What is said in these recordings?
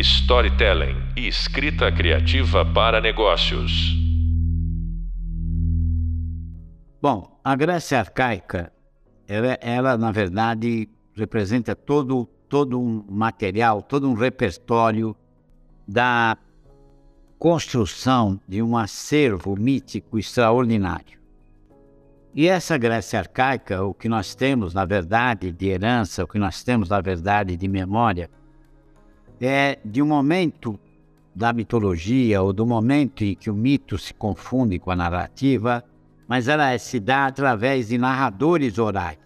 storytelling e escrita criativa para negócios. Bom, a Grécia arcaica, ela, ela na verdade representa todo, todo um material, todo um repertório da construção de um acervo mítico extraordinário. E essa Grécia arcaica, o que nós temos, na verdade, de herança, o que nós temos, na verdade, de memória, é de um momento da mitologia ou do momento em que o mito se confunde com a narrativa, mas ela se dá através de narradores orais,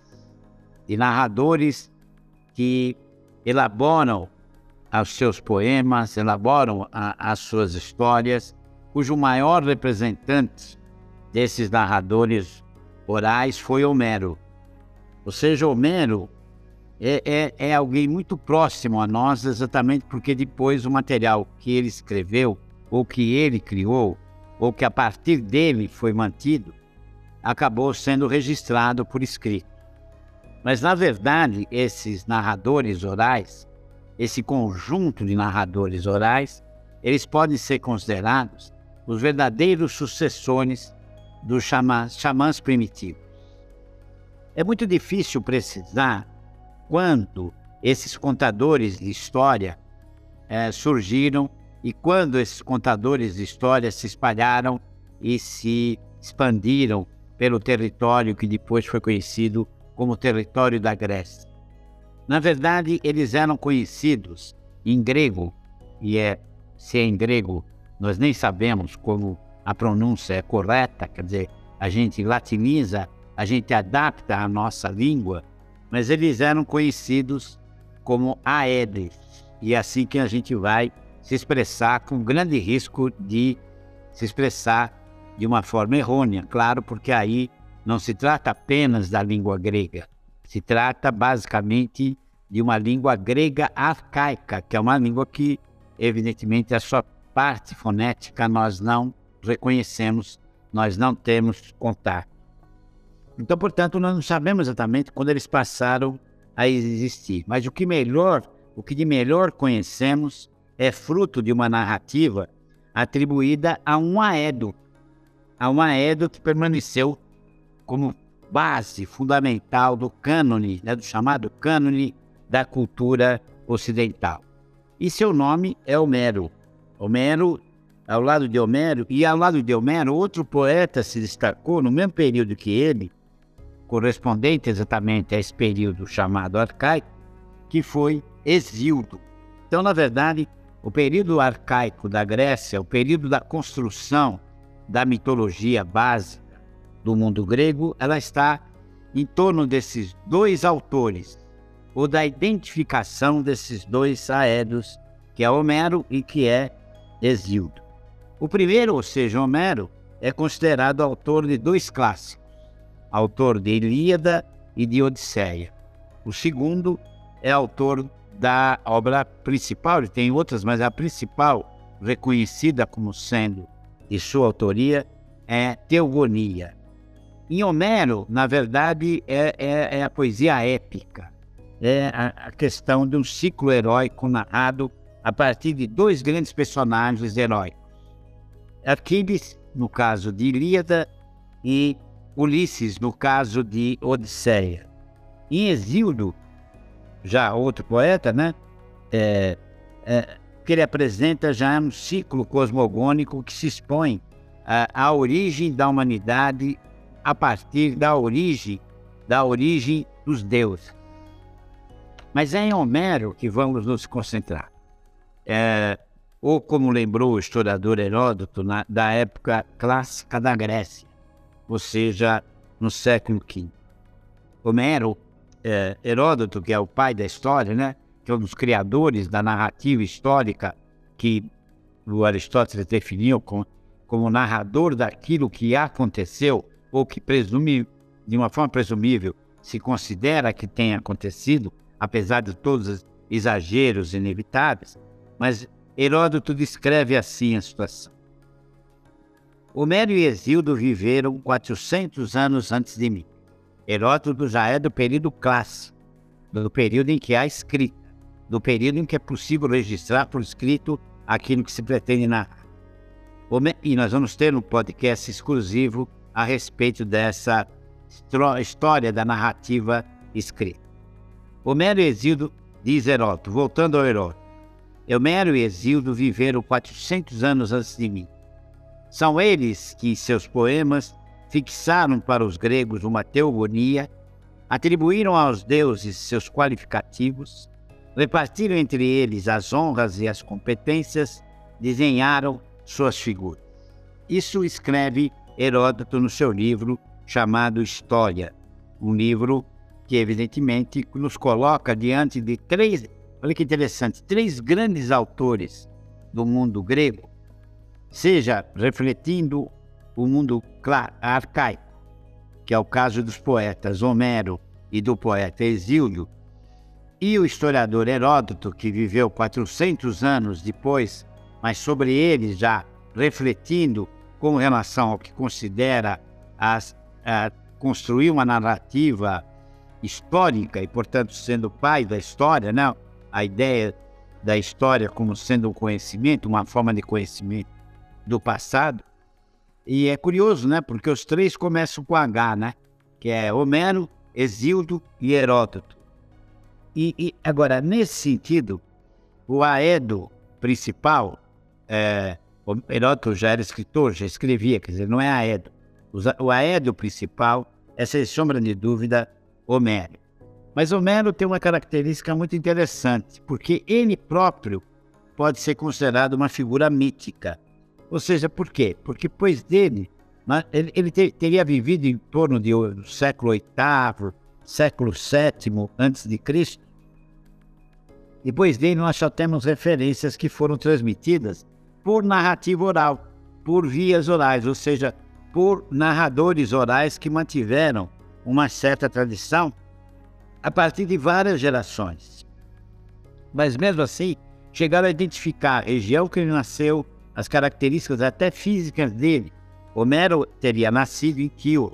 de narradores que elaboram os seus poemas, elaboram a, as suas histórias, cujo maior representante desses narradores orais foi Homero. Ou seja, Homero é, é, é, alguém muito próximo a nós, exatamente porque depois o material que ele escreveu, ou que ele criou, ou que a partir dele foi mantido, acabou sendo registrado por escrito. Mas, na verdade, esses narradores orais, esse conjunto de narradores orais, eles podem ser considerados os verdadeiros sucessores dos xamãs, xamãs primitivos. É muito difícil precisar quando esses contadores de história é, surgiram e quando esses contadores de história se espalharam e se expandiram pelo território que depois foi conhecido como território da Grécia. Na verdade, eles eram conhecidos em grego, e é se é em grego, nós nem sabemos como a pronúncia é correta, quer dizer, a gente latiniza, a gente adapta a nossa língua, mas eles eram conhecidos como aedes, e é assim que a gente vai se expressar com grande risco de se expressar de uma forma errônea, claro, porque aí não se trata apenas da língua grega, se trata basicamente de uma língua grega arcaica, que é uma língua que, evidentemente, a sua parte fonética nós não reconhecemos, nós não temos contato. Então, portanto, nós não sabemos exatamente quando eles passaram a existir. Mas o que melhor, o que de melhor conhecemos é fruto de uma narrativa atribuída a um aedo, a um aedo que permaneceu como base fundamental do cânone, né, do chamado cânone da cultura ocidental. E seu nome é Homero. Homero, ao lado de Homero, e ao lado de Homero, outro poeta se destacou no mesmo período que ele, correspondente exatamente a esse período chamado arcaico, que foi Exildo. Então, na verdade, o período arcaico da Grécia, o período da construção da mitologia básica do mundo grego, ela está em torno desses dois autores, ou da identificação desses dois aéreos, que é Homero e que é Exildo. O primeiro, ou seja, Homero, é considerado autor de dois clássicos, autor de Ilíada e de Odisseia. O segundo é autor da obra principal, ele tem outras, mas a principal, reconhecida como sendo de sua autoria, é Teogonia. Em Homero, na verdade, é, é, é a poesia épica, é a, a questão de um ciclo heróico narrado a partir de dois grandes personagens heróicos. Aquiles, no caso de Ilíada, e Ulisses, no caso de Odisseia. Em Exílio, já outro poeta, né? É, é, que ele apresenta já um ciclo cosmogônico que se expõe à origem da humanidade a partir da origem da origem dos deuses. Mas é em Homero que vamos nos concentrar. É, ou como lembrou o historiador Heródoto, na, da época clássica da Grécia ou seja, no século V. Homero, é, Heródoto, que é o pai da história, né, que é um dos criadores da narrativa histórica que o Aristóteles definiu como, como narrador daquilo que aconteceu ou que presume, de uma forma presumível, se considera que tenha acontecido, apesar de todos os exageros inevitáveis, mas Heródoto descreve assim a situação. Homero e Exildo viveram 400 anos antes de mim. Heródoto já é do período clássico, do período em que há escrita. do período em que é possível registrar por escrito aquilo que se pretende narrar. E nós vamos ter um podcast exclusivo a respeito dessa história da narrativa escrita. Homero e Exildo, diz Heródoto, voltando ao Heródoto, Homero e Exildo viveram 400 anos antes de mim. São eles que, em seus poemas, fixaram para os gregos uma teogonia, atribuíram aos deuses seus qualificativos, repartiram entre eles as honras e as competências, desenharam suas figuras. Isso escreve Heródoto no seu livro chamado História, um livro que evidentemente nos coloca diante de três, olha que interessante, três grandes autores do mundo grego, seja refletindo o mundo arcaico, que é o caso dos poetas Homero e do poeta Exílio, e o historiador Heródoto, que viveu 400 anos depois, mas sobre ele já refletindo com relação ao que considera as, a, construir uma narrativa histórica e, portanto, sendo pai da história, não? A ideia da história como sendo um conhecimento, uma forma de conhecimento do passado. E é curioso, né? Porque os três começam com H, né? Que é Homero, Exildo e Heródoto. E, e agora, nesse sentido, o Aedo principal, é, Heródoto já era escritor, já escrevia, quer dizer, não é Aedo. O Aedo principal é, sem sombra de dúvida, Homero. Mas Homero tem uma característica muito interessante, porque ele próprio pode ser considerado uma figura mítica. Ou seja, por quê? Porque depois dele, né, ele, ele ter, teria vivido em torno do século VIII, século VII antes de Cristo. Depois dele, nós só temos referências que foram transmitidas por narrativa oral, por vias orais, ou seja, por narradores orais que mantiveram uma certa tradição a partir de várias gerações. Mas mesmo assim, chegaram a identificar a região que ele nasceu, as características até físicas dele. Homero teria nascido em Quio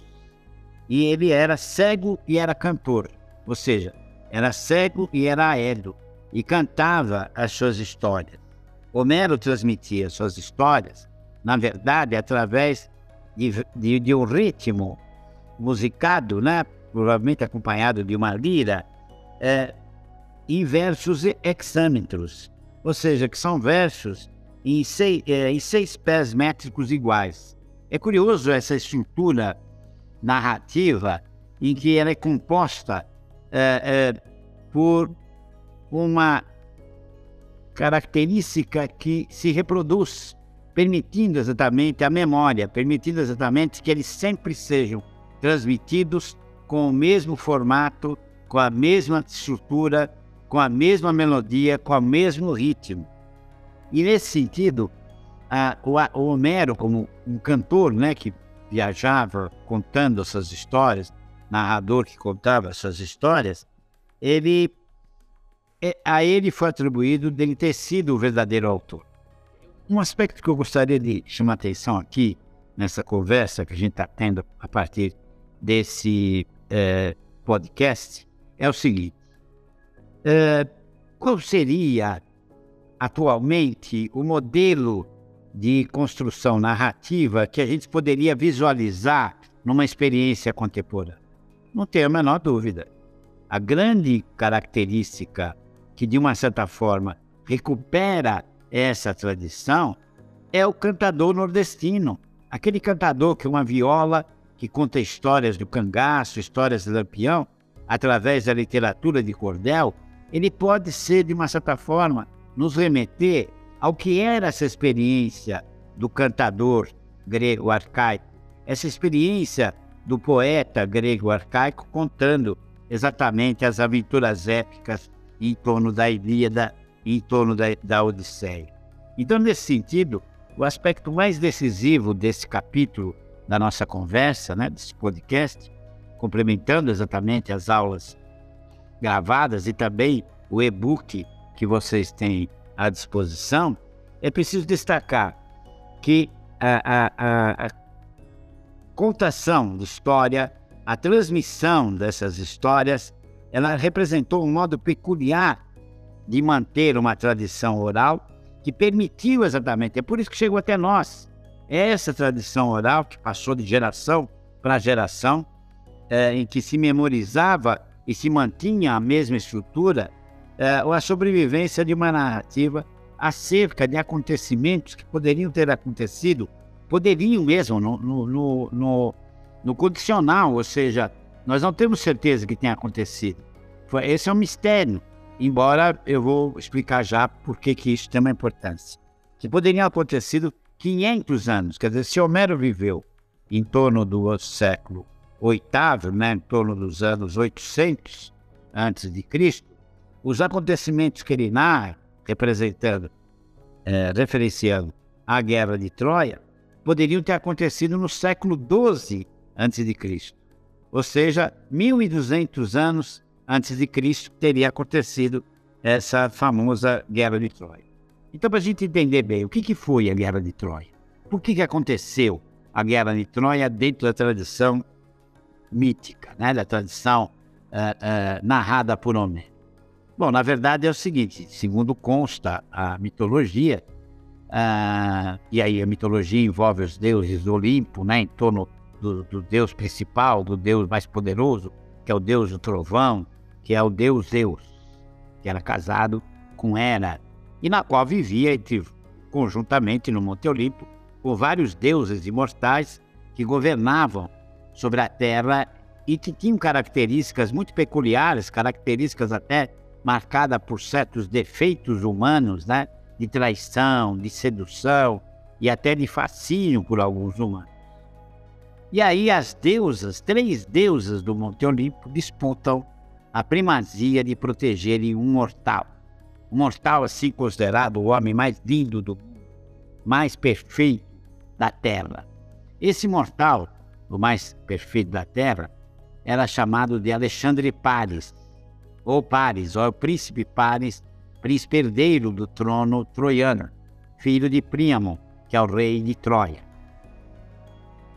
e ele era cego e era cantor, ou seja, era cego e era aéreo e cantava as suas histórias. Homero transmitia suas histórias, na verdade, através de, de, de um ritmo musicado, né? provavelmente acompanhado de uma lira, é, em versos hexâmetros, ou seja, que são versos em seis, é, em seis pés métricos iguais. É curioso essa estrutura narrativa em que ela é composta é, é, por uma característica que se reproduz, permitindo exatamente a memória, permitindo exatamente que eles sempre sejam transmitidos com o mesmo formato, com a mesma estrutura, com a mesma melodia, com o mesmo ritmo. E nesse sentido, a, o, o, Homero, como um cantor né, que viajava contando essas histórias, narrador que contava essas histórias, ele é, a ele foi atribuído dele ter sido o verdadeiro autor. Um aspecto que eu gostaria de chamar atenção aqui, nessa conversa que a gente está tendo a partir desse é, podcast, é o seguinte: é, qual seria atualmente o modelo de construção narrativa que a gente poderia visualizar numa experiência contemporânea? Não tenho a menor dúvida. A grande característica que de uma certa forma recupera essa tradição é o cantador nordestino. Aquele cantador que uma viola que conta histórias do cangaço, histórias do lampião, através da literatura de cordel, ele pode ser, de uma certa forma, nos remeter ao que era essa experiência do cantador grego arcaico, essa experiência do poeta grego arcaico contando exatamente as aventuras épicas em torno da Ilíada em torno da, da Odisseia. Então, nesse sentido, o aspecto mais decisivo desse capítulo da nossa conversa, né, desse podcast, complementando exatamente as aulas gravadas e também o e-book que vocês têm à disposição, é preciso destacar que a, a, a, contação de história, a transmissão dessas histórias ela representou um modo peculiar de manter uma tradição oral que permitiu exatamente, é por isso que chegou até nós. Essa tradição oral que passou de geração para geração, é, em que se memorizava e se mantinha a mesma estrutura, é, a sobrevivência de uma narrativa acerca de acontecimentos que poderiam ter acontecido, poderiam mesmo no, no, no, no, condicional, ou seja, nós não temos certeza que tenha acontecido. Esse é um mistério, embora eu vou explicar já por que, que isso tem uma importância. Que poderiam acontecido 500 anos, quer dizer, se Homero viveu em torno do século VIII, né, em torno dos anos 800 antes de Cristo, os acontecimentos que ele narra, representando, é, referenciando a Guerra de Troia, poderiam ter acontecido no século XII Cristo. Ou seja, 1200 anos antes de Cristo teria acontecido essa famosa Guerra de Troia. Então, para a gente entender bem o que, que foi a Guerra de Troia, por que, que aconteceu a Guerra de Troia dentro da tradição mítica, né, da tradição uh, uh, narrada por Homero. Bom, na verdade é o seguinte, segundo consta a mitologia, uh, e aí a mitologia envolve os deuses do Olimpo, né, em torno do, do, deus principal, do deus mais poderoso, que é o deus do trovão, que é o deus Zeus, que era casado com Hera, e na qual vivia entre, conjuntamente no Monte Olimpo com vários deuses imortais que governavam sobre a terra e que tinham características muito peculiares, características até marcada por certos defeitos humanos, né? De traição, de sedução e até de fascínio por alguns humanos. E aí as deusas, três deusas do Monte Olimpo, disputam a primazia de protegerem um mortal. Um mortal assim considerado o homem mais lindo do mundo, mais perfeito da Terra. Esse mortal, o mais perfeito da Terra, era chamado de Alexandre Paris, ou Paris, ou o príncipe Paris, príncipe herdeiro do trono troiano, filho de Príamo, que é o rei de Troia.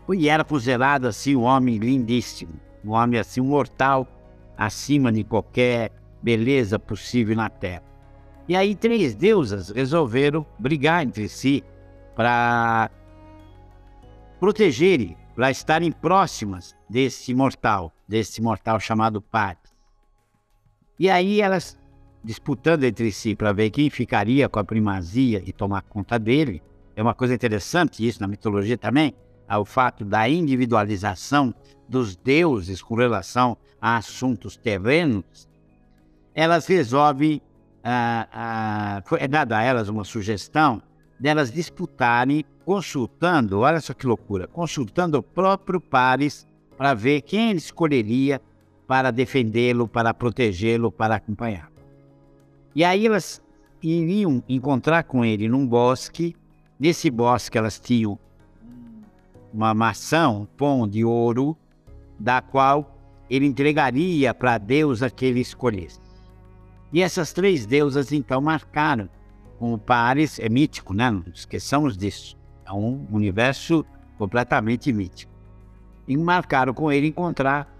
E era considerado assim um homem lindíssimo, um homem assim, mortal, acima de qualquer beleza possível na terra. E aí três deusas resolveram brigar entre si para protegerem, para estarem próximas desse mortal, desse mortal chamado Paris. E aí elas disputando entre si para ver quem ficaria com a primazia e tomar conta dele. É uma coisa interessante isso na mitologia também, o fato da individualização dos deuses com relação a assuntos terrenos. Elas resolvem, ah, ah, é dada a elas uma sugestão delas disputarem, consultando, olha só que loucura, consultando o próprio Paris para ver quem ele escolheria para defendê-lo, para protegê-lo, para acompanhá-lo. E aí elas iriam encontrar com ele num bosque. Nesse bosque elas tinham uma maçã, um pão de ouro, da qual ele entregaria para a deusa que ele escolhesse. E essas três deusas então marcaram com o Paris, é mítico, né? Não esqueçamos disso. É um universo completamente mítico. E marcaram com ele encontrar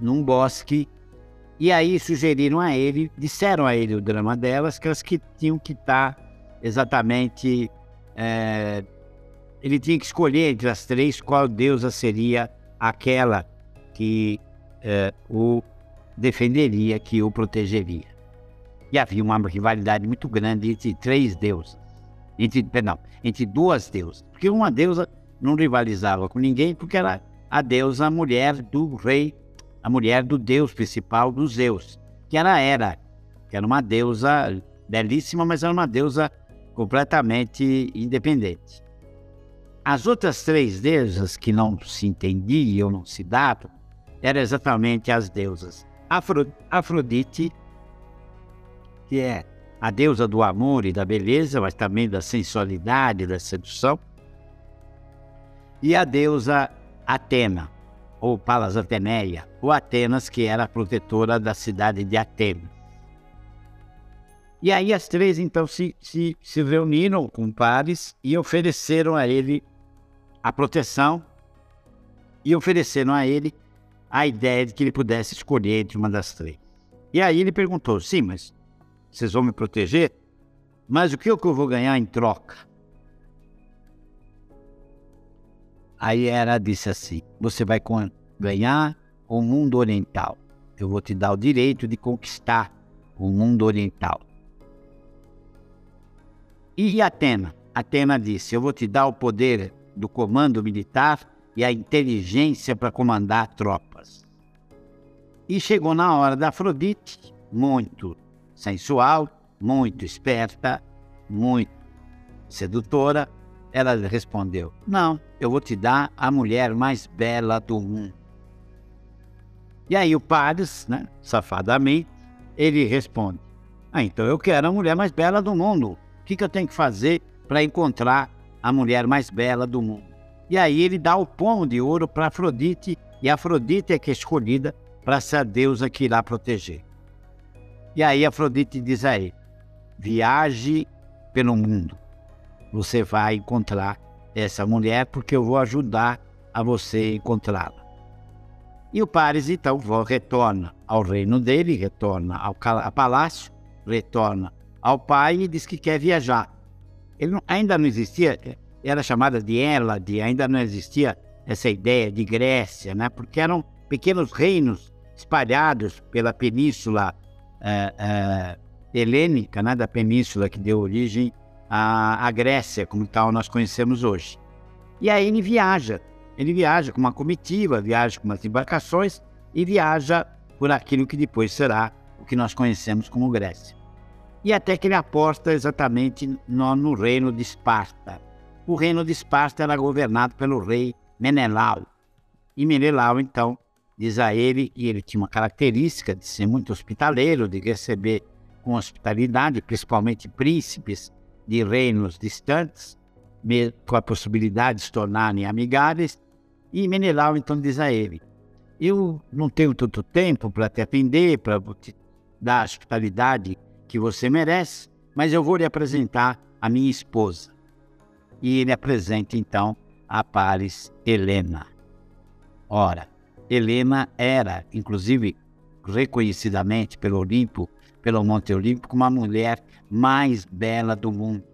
num bosque. E aí sugeriram a ele, disseram a ele o drama delas, que elas que tinham que estar exatamente. É, ele tinha que escolher entre as três qual deusa seria aquela que é, o defenderia, que o protegeria. E havia uma rivalidade muito grande entre três deusas, entre, perdão, entre duas deusas, porque uma deusa não rivalizava com ninguém, porque era a deusa mulher do rei a mulher do deus principal dos Zeus, que era Hera, que era uma deusa belíssima, mas era uma deusa completamente independente. As outras três deusas que não se entendiam, não se davam, eram exatamente as deusas Afro, Afrodite, que é a deusa do amor e da beleza, mas também da sensualidade, da sedução, e a deusa Atena, ou Palas Ateneia, ou Atenas, que era a protetora da cidade de Atenas. E aí as três então se, se, se reuniram com Paris e ofereceram a ele a proteção e ofereceram a ele a ideia de que ele pudesse escolher entre uma das três. E aí ele perguntou: sim, mas vocês vão me proteger, mas o que, é que eu vou ganhar em troca? Aí ela disse assim: Você vai ganhar o mundo oriental. Eu vou te dar o direito de conquistar o mundo oriental. E Atena? Atena disse: Eu vou te dar o poder do comando militar e a inteligência para comandar tropas. E chegou na hora da Afrodite, muito sensual, muito esperta, muito sedutora, ela respondeu: Não, eu vou te dar a mulher mais bela do mundo. E aí o Paris, né, safadamente, ele responde: Ah, então eu quero a mulher mais bela do mundo. O que, que eu tenho que fazer para encontrar a mulher mais bela do mundo? E aí ele dá o pomo de ouro para Afrodite, e Afrodite é que é escolhida para ser a deusa que irá proteger. E aí Afrodite diz a ele: viaje pelo mundo. Você vai encontrar essa mulher porque eu vou ajudar a você encontrá-la. E o Paris então retorna ao reino dele, retorna ao, palácio, retorna ao pai e diz que quer viajar. Ele ainda não existia, era chamada de Hélade, ainda não existia essa ideia de Grécia, né? porque eram pequenos reinos espalhados pela península é, é, helênica, né? da península que deu origem à, à Grécia, como tal nós conhecemos hoje. E aí ele viaja, ele viaja com uma comitiva, viaja com umas embarcações e viaja por aquilo que depois será o que nós conhecemos como Grécia. E até que ele aposta exatamente no, no reino de Esparta. O reino de Esparta era governado pelo rei Menelau. E Menelau, então, diz a ele, e ele tinha uma característica de ser muito hospitaleiro, de receber com hospitalidade, principalmente príncipes de reinos distantes, com a possibilidade de se tornarem amigáveis. E Menelau então diz a ele: Eu não tenho tanto tempo para te atender, para te dar a hospitalidade que você merece, mas eu vou lhe apresentar a minha esposa e ele apresenta então a Paris Helena. Ora, Helena era, inclusive, reconhecidamente pelo Olimpo, pelo Monte Olimpo, como a mulher mais bela do mundo.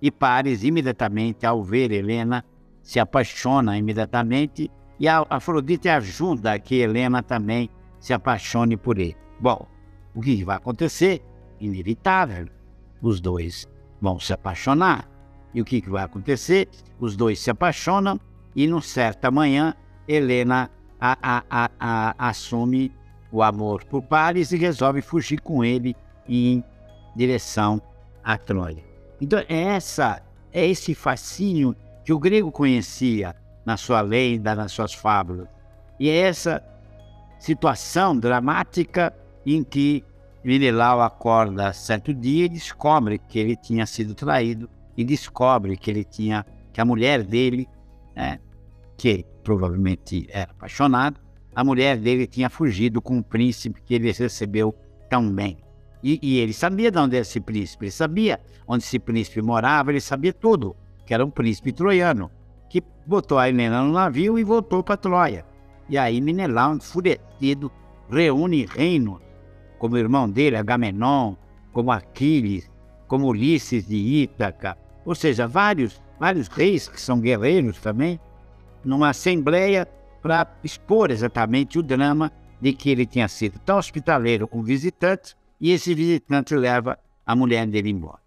E Paris, imediatamente, ao ver Helena, se apaixona imediatamente e a Afrodite ajuda que Helena também se apaixone por ele. Bom, o que vai acontecer? Inevitável. Os dois vão se apaixonar. E o que, que vai acontecer? Os dois se apaixonam e, numa certa manhã, Helena a, a, a, assume o amor por Paris e resolve fugir com ele em direção a Troia. Então, é, essa, é esse fascínio que o grego conhecia na sua lenda, nas suas fábulas. E é essa situação dramática em que Menelau acorda certo dia e descobre que ele tinha sido traído e descobre que ele tinha, que a mulher dele, né, que provavelmente era apaixonado, a mulher dele tinha fugido com um príncipe que ele recebeu tão bem. E, e, ele sabia de onde era esse príncipe, ele sabia onde esse príncipe morava, ele sabia tudo, que era um príncipe troiano, que botou a Helena no navio e voltou para Troia. E aí Menelau, enfurecido, reúne reinos, como o irmão dele, Agamenon, como Aquiles, como Ulisses de Ítaca, ou seja, vários, vários reis que são guerreiros também, numa assembleia para expor exatamente o drama de que ele tinha sido tão hospitaleiro com visitantes e esse visitante leva a mulher dele embora.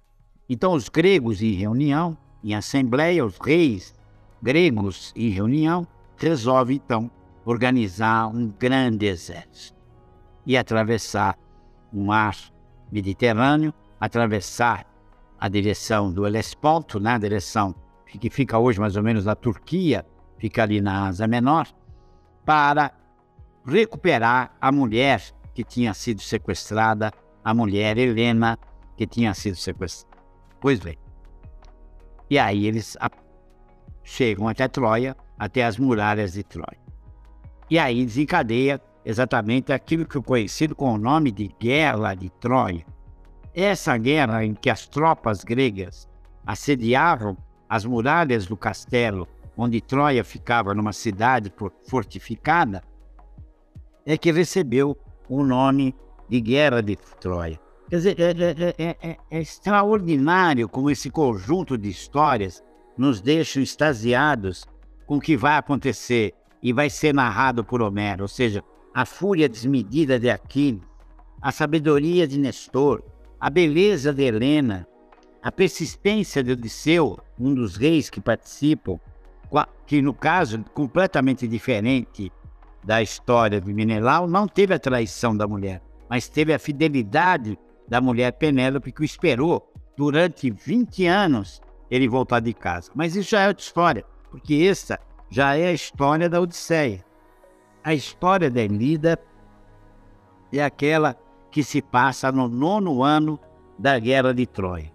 Então, os gregos em reunião, em assembleia, os reis gregos em reunião, resolvem então organizar um grande exército e atravessar o mar Mediterrâneo atravessar a direção do Helesponto, né, a direção que fica hoje mais ou menos na Turquia, fica ali na Ásia Menor, para recuperar a mulher que tinha sido sequestrada, a mulher Helena que tinha sido sequestrada. Pois bem. E aí eles chegam até Troia, até as muralhas de Troia. E aí desencadeia exatamente aquilo que é conhecido com o nome de Guerra de Troia, essa guerra em que as tropas gregas assediavam as muralhas do castelo onde Troia ficava numa cidade fortificada, é que recebeu o nome de Guerra de Troia. Quer dizer, é, é, é, é, extraordinário como esse conjunto de histórias nos deixam extasiados com o que vai acontecer e vai ser narrado por Homero, ou seja, a fúria desmedida de Aquiles, a sabedoria de Nestor, a beleza de Helena, a persistência de Odisseu, um dos reis que participam, que no caso completamente diferente da história de Menelau, não teve a traição da mulher, mas teve a fidelidade da mulher Penélope que o esperou durante 20 anos ele voltar de casa. Mas isso já é outra história, porque essa já é a história da Odisseia. A história da Elida é aquela que se passa no nono ano da Guerra de Troia.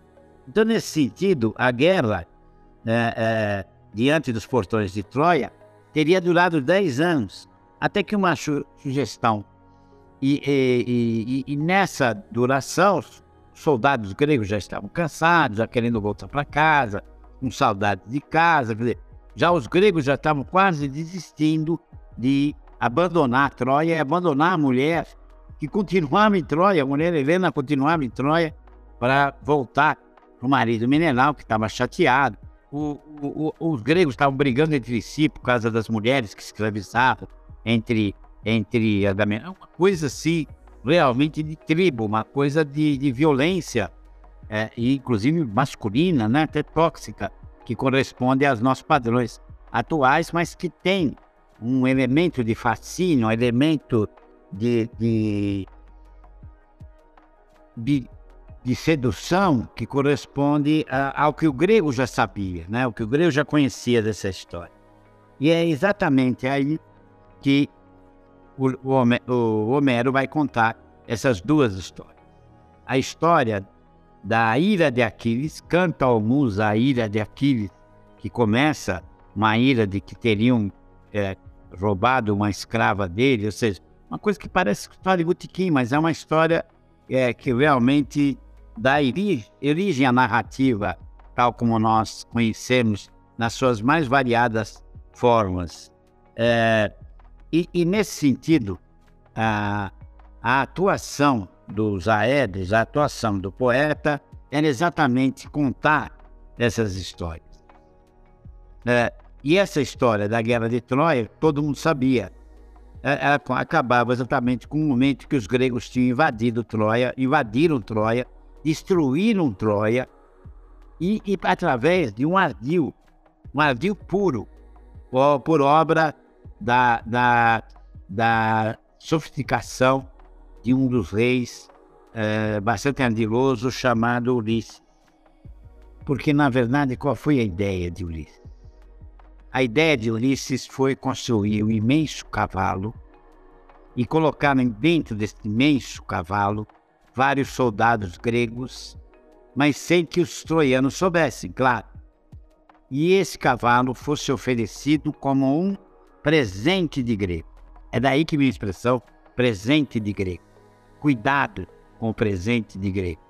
Então, nesse sentido, a guerra é, é, diante dos portões de Troia teria durado 10 anos, até que uma sugestão. E, e, e, e nessa duração, os soldados gregos já estavam cansados, já querendo voltar para casa, com saudade de casa. Quer dizer, já os gregos já estavam quase desistindo de abandonar Troia e abandonar a mulher que continuava em Troia, a mulher Helena continuava em Troia para voltar para o marido Menelao, que estava chateado. O, o, os gregos estavam brigando entre si por causa das mulheres que escravizavam entre, entre Uma coisa assim, realmente de tribo, uma coisa de, de violência, é, inclusive masculina, né, até tóxica, que corresponde aos nossos padrões atuais, mas que tem um elemento de fascínio, um elemento de, de, de de sedução que corresponde a, ao que o grego já sabia, né? o que o grego já conhecia dessa história. E é exatamente aí que o, o Homero vai contar essas duas histórias. A história da ira de Aquiles, canta ao musa a ira de Aquiles, que começa uma ira de que teriam é, roubado uma escrava dele, ou seja, uma coisa que parece história de botequim, mas é uma história é, que realmente dá origem à narrativa, tal como nós conhecemos, nas suas mais variadas formas. É, e, e, nesse sentido, a, a atuação dos Aedes, a atuação do poeta, era exatamente contar essas histórias. É, e essa história da Guerra de Troia, todo mundo sabia. É, ela acabava exatamente com o momento que os gregos tinham invadido Troia, invadiram Troia, destruíram Troia e, e através de um ardil, um ardil puro, por, por obra da, da, da sofisticação de um dos reis é, bastante ardiloso chamado Ulisses. Porque, na verdade, qual foi a ideia de Ulisses? A ideia de Ulisses foi construir um imenso cavalo e colocar dentro desse imenso cavalo vários soldados gregos, mas sem que os troianos soubessem, claro. E esse cavalo fosse oferecido como um presente de grego. É daí que vem a expressão presente de grego. Cuidado com o presente de grego.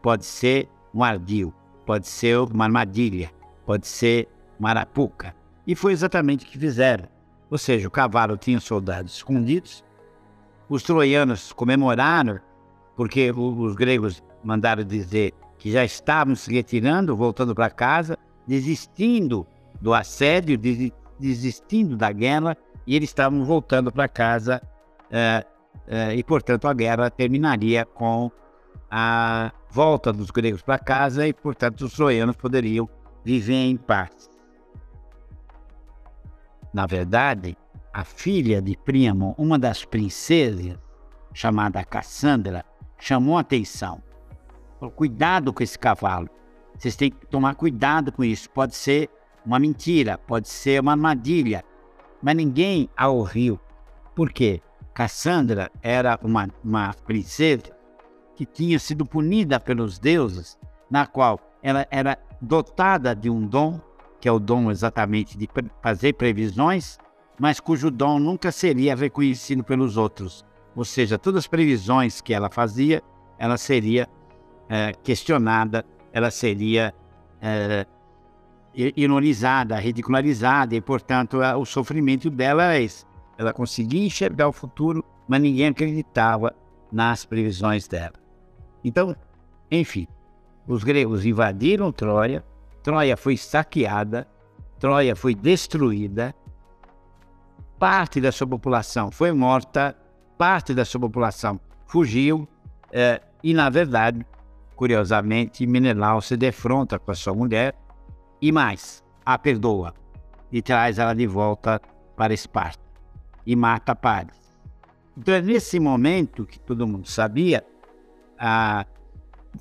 Pode ser um ardil, pode ser uma armadilha, pode ser uma arapuca. E foi exatamente o que fizeram. Ou seja, o cavalo tinha soldados escondidos, os troianos comemoraram porque os gregos mandaram dizer que já estavam se retirando, voltando para casa, desistindo do assédio, desistindo da guerra, e eles estavam voltando para casa, é, é, e portanto a guerra terminaria com a volta dos gregos para casa, e portanto os troianos poderiam viver em paz. Na verdade, a filha de Príamo, uma das princesas, chamada Cassandra, chamou atenção. Falou, cuidado com esse cavalo. Vocês têm que tomar cuidado com isso. Pode ser uma mentira, pode ser uma armadilha. Mas ninguém a ouviu. Por quê? Cassandra era uma, uma princesa que tinha sido punida pelos deuses, na qual ela era dotada de um dom, que é o dom exatamente de fazer previsões, mas cujo dom nunca seria reconhecido pelos outros. Ou seja, todas as previsões que ela fazia, ela seria é, questionada, ela seria é, ironizada, ridicularizada, e, portanto, o sofrimento dela era esse. Ela conseguia enxergar o futuro, mas ninguém acreditava nas previsões dela. Então, enfim, os gregos invadiram Troia, Troia foi saqueada, Troia foi destruída, parte da sua população foi morta, parte da sua população fugiu, é, e na verdade, curiosamente, Menelau se defronta com a sua mulher e mais, a perdoa e traz ela de volta para Esparta e mata Paris. Então é nesse momento que todo mundo sabia,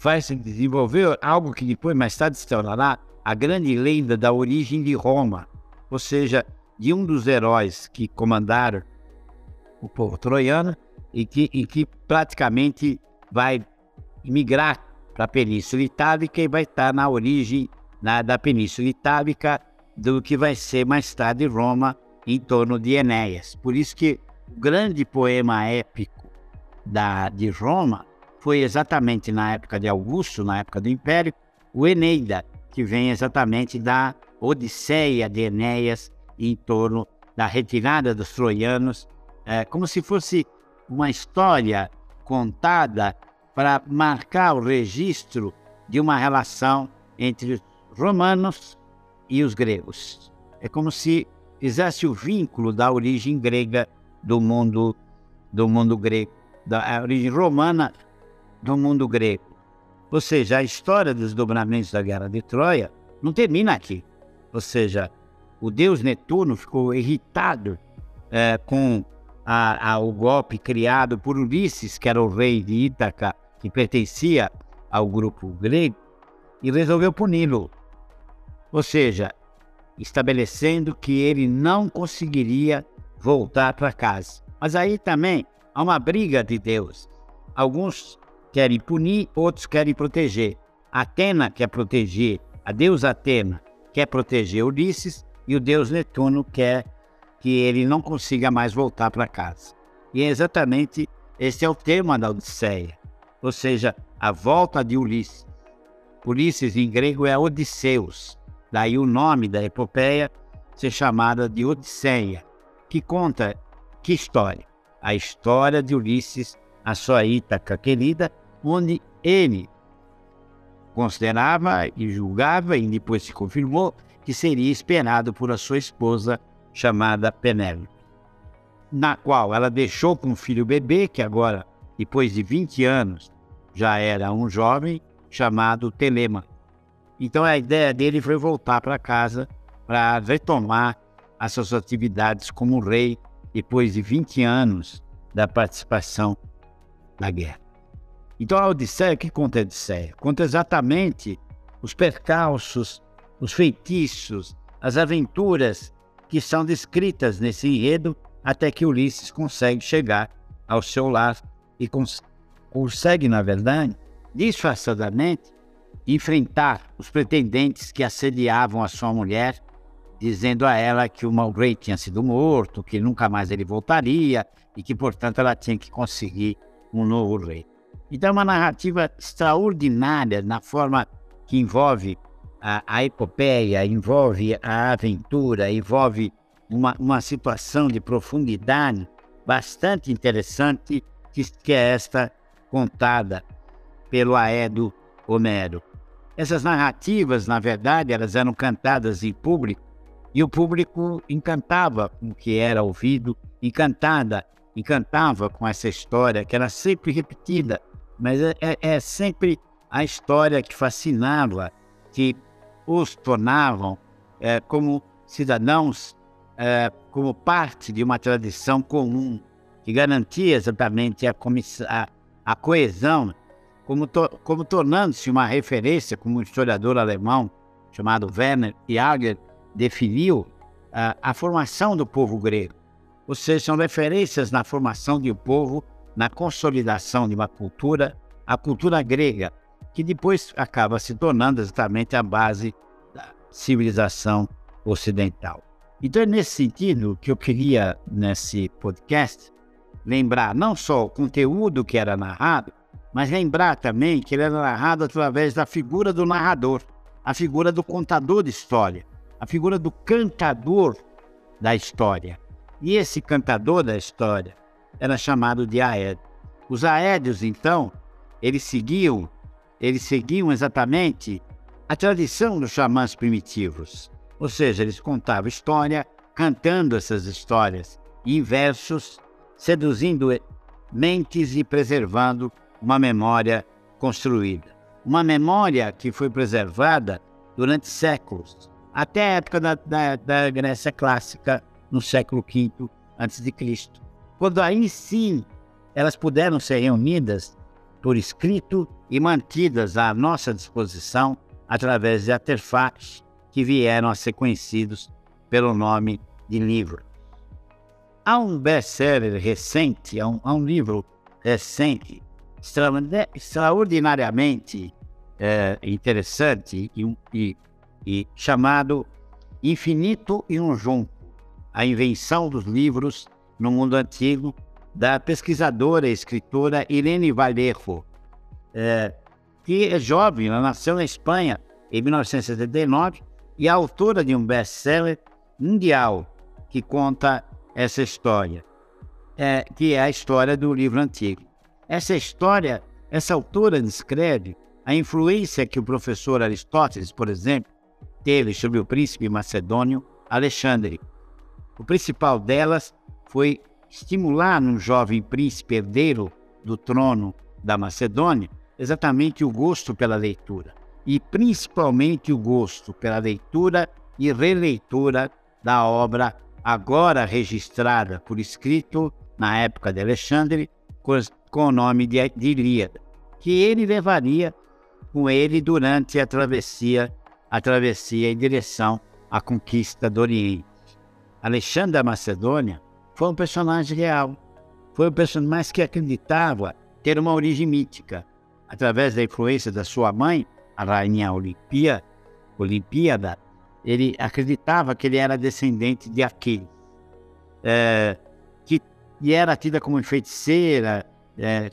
vai se desenvolver algo que depois mais tarde se tornará a grande lenda da origem de Roma, ou seja, de um dos heróis que comandaram o povo troiano e que, e que praticamente vai migrar para a Península Itálica e vai estar na origem na, da Península Itálica do que vai ser mais tarde Roma em torno de Enéas. Por isso que o grande poema épico da, de Roma foi exatamente na época de Augusto, na época do Império, o Eneida, que vem exatamente da Odisseia de Enéas em torno da retirada dos troianos, é, como se fosse uma história contada para marcar o registro de uma relação entre os romanos e os gregos. É como se fizesse o vínculo da origem grega do mundo do mundo grego, da origem romana do mundo grego. Ou seja, a história dos dobramentos da Guerra de Troia não termina aqui. Ou seja, o deus Netuno ficou irritado é, com a, golpe criado por Ulisses, que era o rei de Ítaca, que pertencia ao grupo grego, e resolveu puni-lo. Ou seja, estabelecendo que ele não conseguiria voltar para casa. Mas aí também há uma briga de Deus. Alguns querem punir, outros querem proteger. Atena quer proteger, a deusa Atena quer proteger Ulisses e o deus Netuno quer que ele não consiga mais voltar para casa. E é exatamente esse é o tema da Odisseia, ou seja, a volta de Ulisses. Ulisses em grego é Odisseus, daí o nome da epopeia ser chamada de Odisseia, que conta que história? A história de Ulisses, a sua Ítaca querida, onde ele considerava e julgava, e depois se confirmou, que seria esperado por a sua esposa chamada Penélope, na qual ela deixou com um filho bebê, que agora, depois de 20 anos, já era um jovem, chamado Telema. Então a ideia dele foi voltar para casa para retomar as suas atividades como rei depois de 20 anos da participação na guerra. Então a Odisseia, o que conta a Odisseia? Conta exatamente os percalços, os feitiços, as aventuras que são descritas nesse enredo até que Ulisses consegue chegar ao seu lar e cons consegue, na verdade, disfarçadamente, enfrentar os pretendentes que assediavam a sua mulher, dizendo a ela que o rei tinha sido morto, que nunca mais ele voltaria e que, portanto, ela tinha que conseguir um novo rei. Então, é uma narrativa extraordinária na forma que envolve a, a epopeia, envolve a aventura, envolve uma, uma situação de profundidade bastante interessante que, que é esta contada pelo Aedo Homero. Essas narrativas, na verdade, elas eram cantadas em público e o público encantava com o que era ouvido, encantada, encantava com essa história que era sempre repetida mas é, é, é sempre a história que fascinava, que os tornavam é, como cidadãos, é, como parte de uma tradição comum, que garantia exatamente a, a, a coesão, como, to, como tornando-se uma referência, como um historiador alemão chamado Werner Jager definiu, a, a formação do povo grego. Ou seja, são referências na formação de um povo na consolidação de uma cultura, a cultura grega, que depois acaba se tornando exatamente a base da civilização ocidental. Então é nesse sentido que eu queria, nesse podcast, lembrar não só o conteúdo que era narrado, mas lembrar também que ele era narrado através da figura do narrador, a figura do contador de história, a figura do cantador da história. E esse cantador da história era chamado de Aed. Os Aédios, então, eles seguiam, eles seguiam exatamente a tradição dos xamãs primitivos. Ou seja, eles contavam história, cantando essas histórias em versos, seduzindo mentes e preservando uma memória construída. Uma memória que foi preservada durante séculos, até a época da, da, da Grécia clássica, no século V a.C. Quando aí sim elas puderam ser reunidas por escrito e mantidas à nossa disposição através de artefatos que vieram a ser conhecidos pelo nome de livro. Há um best-seller recente, há um, há um, livro recente, extraordinariamente é, interessante e, e, e chamado Infinito e um Junto, a invenção dos livros no mundo antigo, da pesquisadora e escritora Irene Vallejo, é, que é jovem, ela nasceu na Espanha em 1979 e é autora de um best-seller mundial que conta essa história, é, que é a história do livro antigo. Essa história, essa autora descreve a influência que o professor Aristóteles, por exemplo, teve sobre o príncipe macedônio Alexandre. O principal delas foi estimular no jovem príncipe herdeiro do trono da Macedônia exatamente o gosto pela leitura e principalmente o gosto pela leitura e releitura da obra agora registrada por escrito na época de Alexandre com o nome de, Ilíada, que ele levaria com ele durante a travessia, a travessia em direção à conquista do Oriente. Alexandre da Macedônia foi um personagem real, foi um personagem mais que acreditava ter uma origem mítica, através da influência da sua mãe, a rainha Olimpia, Olimpíada, ele acreditava que ele era descendente de Aquiles, é, que e era tida como feiticeira, é,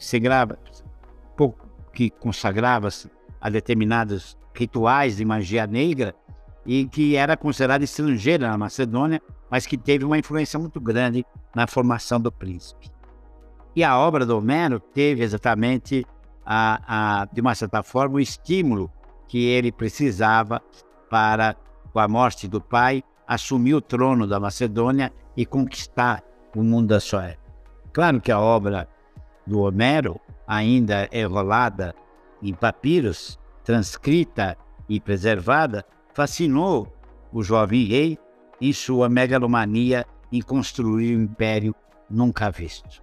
pouco, que consagrava-se a determinados rituais de magia negra e que era considerada estrangeira na Macedônia, mas que teve uma influência muito grande na formação do príncipe. E a obra do Homero teve exatamente, a, a, de uma certa forma, o estímulo que ele precisava para com a morte do pai, assumir o trono da Macedônia e conquistar o mundo da sua época. Claro que a obra do Homero ainda é rolada em papiros, transcrita e preservada, fascinou o jovem rei em sua megalomania em construir um império nunca visto.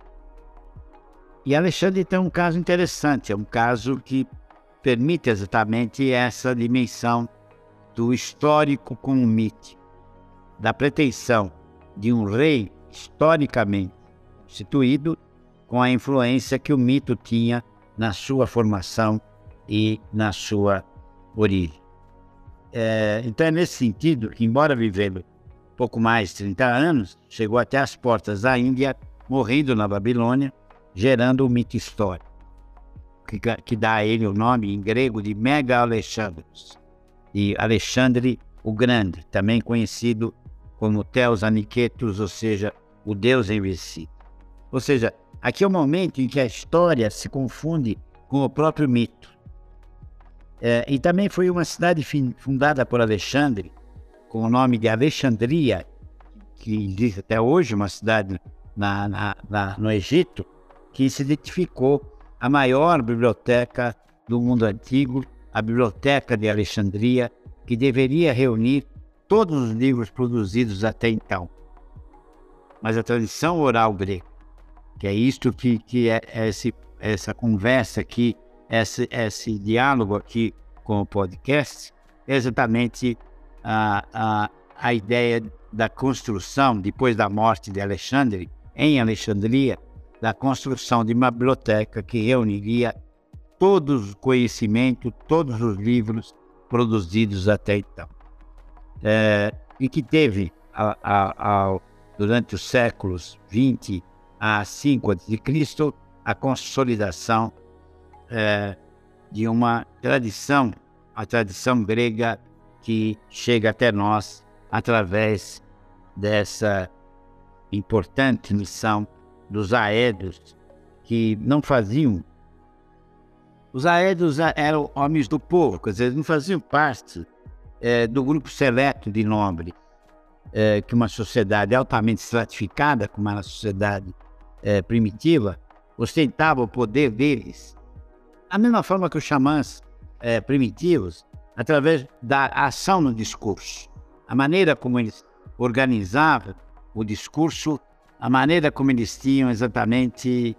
E Alexandre tem um caso interessante, é um caso que permite exatamente essa dimensão do histórico com o mítico, da pretensão de um rei historicamente constituído com a influência que o mito tinha na sua formação e na sua origem. É, então é nesse sentido que, embora vivendo pouco mais de 30 anos, chegou até as portas da Índia, morrendo na Babilônia, gerando o mito histórico, que, que dá a ele o nome em grego de Mega Alexandros, e Alexandre o Grande, também conhecido como Theos Aniquetus, ou seja, o Deus envelhecido. Ou seja, aqui é o momento em que a história se confunde com o próprio mito. É, e também foi uma cidade fundada por Alexandre, com o nome de Alexandria, que existe até hoje uma cidade na, na, na, no Egito, que se identificou a maior biblioteca do mundo antigo a Biblioteca de Alexandria, que deveria reunir todos os livros produzidos até então. Mas a tradição oral grega, que é isto que, que é esse, essa conversa aqui, esse, esse diálogo aqui com o podcast, é exatamente a, a, a ideia da construção, depois da morte de Alexandre, em Alexandria, da construção de uma biblioteca que reuniria todo o conhecimento, todos os livros produzidos até então. É, e que teve, a, a, a, durante os séculos 20 a 5 a.C., a consolidação é, de uma tradição, a tradição grega que chega até nós através dessa importante missão dos aéreos que não faziam Os aéreos eram homens do povo, quer dizer, não faziam parte é, do grupo seleto de nobres, é, que uma sociedade altamente estratificada, como era a sociedade é, primitiva, ostentava o poder deles. Da mesma forma que os xamãs é, primitivos, através da ação no discurso, a maneira como eles organizavam o discurso, a maneira como eles tinham exatamente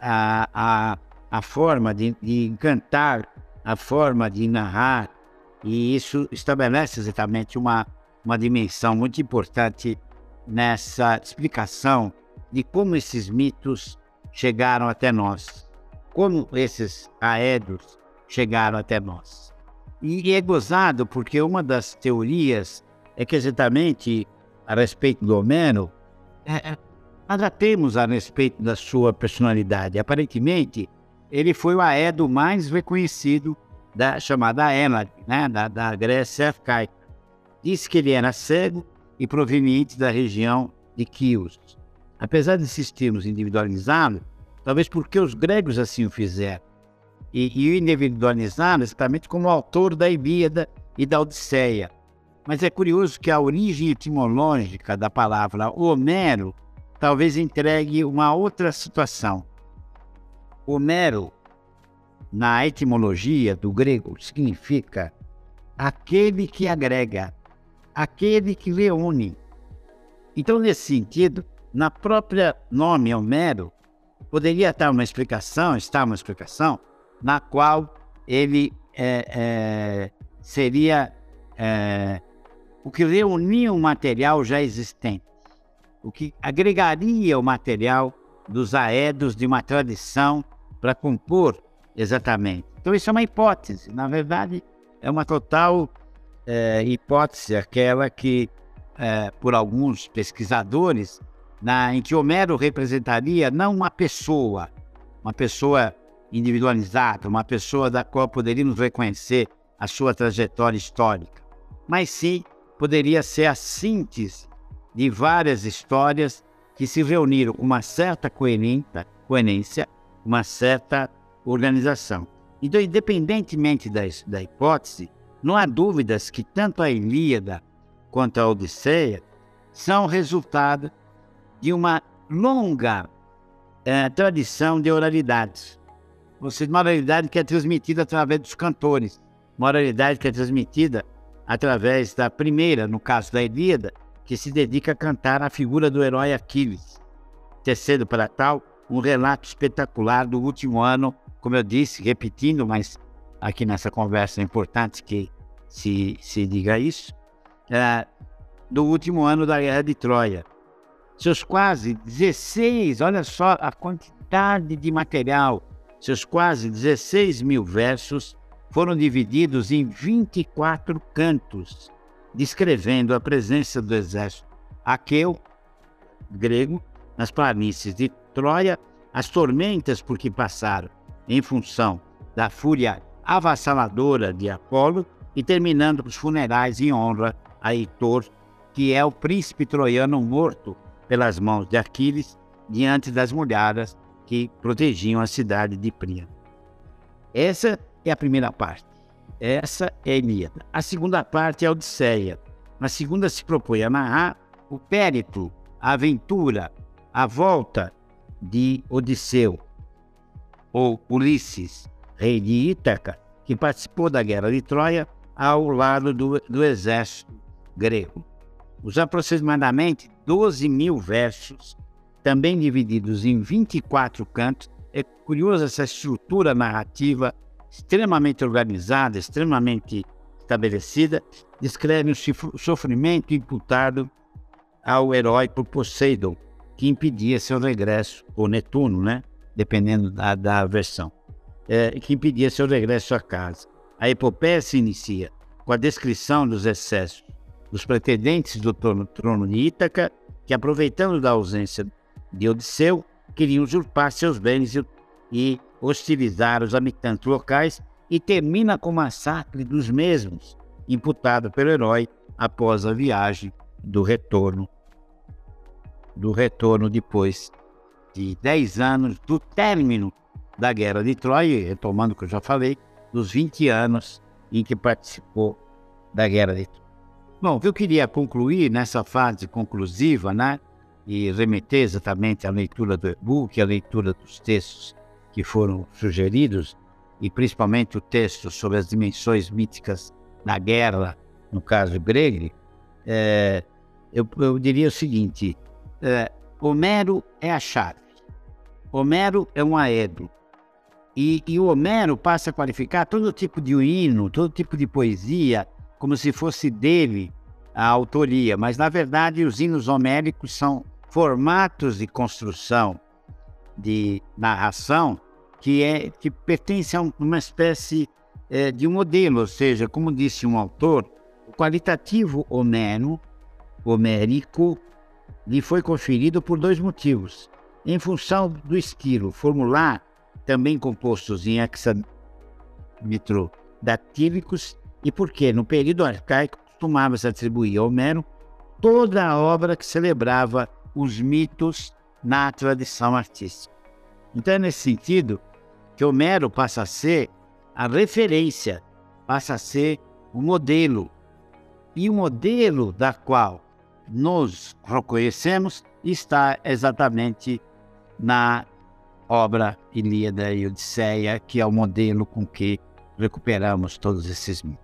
a, a, a forma de, de cantar, a forma de narrar, e isso estabelece exatamente uma, uma dimensão muito importante nessa explicação de como esses mitos chegaram até nós, como esses aéreos chegaram até nós. E é gozado porque uma das teorias é que exatamente a respeito do Homero, é, é nada temos a respeito da sua personalidade. Aparentemente, ele foi o aedo mais reconhecido da chamada Hélade, né, da, da Grécia arcaica. Diz que ele era cego e proveniente da região de Quios. Apesar de insistirmos individualizá-lo, talvez porque os gregos assim o fizeram, e, e o individualizaram exatamente como autor da Ilíada e da Odisseia. Mas é curioso que a origem etimológica da palavra Homero talvez entregue uma outra situação. Homero, na etimologia do grego, significa aquele que agrega, aquele que reúne. Então, nesse sentido, na própria nome Homero, poderia estar uma explicação, estar uma explicação, na qual ele é, é, seria é, o que reunia um material já existente, o que agregaria o material dos aedos de uma tradição para compor exatamente. Então, isso é uma hipótese. Na verdade, é uma total é, hipótese, aquela que, é, por alguns pesquisadores, na, em que Homero representaria não uma pessoa, uma pessoa individualizada, uma pessoa da qual poderíamos reconhecer a sua trajetória histórica, mas sim poderia ser a síntese de várias histórias que se reuniram com uma certa coerência, uma certa organização. Então, independentemente da, da hipótese, não há dúvidas que tanto a Ilíada quanto a Odisseia são resultado de uma longa é, tradição de oralidade. Ou seja, uma oralidade que é transmitida através dos cantores, uma oralidade que é transmitida através da primeira, no caso da Ilíada, que se dedica a cantar a figura do herói Aquiles, tecendo para tal um relato espetacular do último ano, como eu disse, repetindo, mas aqui nessa conversa é importante que se, se diga isso, é, do último ano da Guerra de Troia, seus quase 16, olha só a quantidade de material, seus quase 16 mil versos foram divididos em 24 cantos, descrevendo a presença do exército aqueu, grego, nas planícies de Troia, as tormentas por que passaram, em função da fúria avassaladora de Apolo, e terminando os funerais em honra a Heitor, que é o príncipe troiano morto pelas mãos de Aquiles diante das muralhas que protegiam a cidade de Príamo. Essa é a primeira parte. Essa é a Ilíada. A segunda parte é a Odisseia. A segunda se propõe a narrar o périplo, a aventura, a volta de Odisseu, ou Ulisses, rei de Ítaca, que participou da guerra de Troia ao lado do, do exército grego. Os aproximadamente 12 mil versos, também divididos em 24 cantos. É curiosa essa estrutura narrativa extremamente organizada, extremamente estabelecida, descreve o sofrimento imputado ao herói por Poseidon, que impedia seu regresso, ou Netuno, né? dependendo da, da versão, é, que impedia seu regresso a casa. A epopeia se inicia com a descrição dos excessos dos pretendentes do trono, trono de Ítaca, que, aproveitando da ausência de Odisseu, queriam usurpar seus bens e, hostilizar os habitantes locais, e termina com o massacre dos mesmos, imputado pelo herói após a viagem do retorno, do retorno depois de 10 anos do término da Guerra de Troia, retomando o que eu já falei, dos 20 anos em que participou da Guerra de Troia. Bom, eu queria concluir nessa fase conclusiva, né, e remeter exatamente à leitura do e-book, à leitura dos textos que foram sugeridos, e principalmente o texto sobre as dimensões míticas da guerra, no caso grego, é, eu, eu, diria o seguinte: é, Homero é a chave, Homero é um aedo, e, e o Homero passa a qualificar todo tipo de hino, todo tipo de poesia, como se fosse dele a autoria, mas na verdade os hinos homéricos são formatos de construção de narração que, é, que pertence a uma espécie é, de um modelo, ou seja, como disse um autor, o qualitativo homero, homérico lhe foi conferido por dois motivos. Em função do estilo formular, também compostos em hexametro datílicos, e porque no período arcaico costumava-se atribuir a Homero toda a obra que celebrava os mitos na tradição artística. Então é nesse sentido que Homero passa a ser a referência, passa a ser o modelo. E o modelo da qual nos reconhecemos está exatamente na obra Ilíada e Odisseia, que é o modelo com que recuperamos todos esses mitos.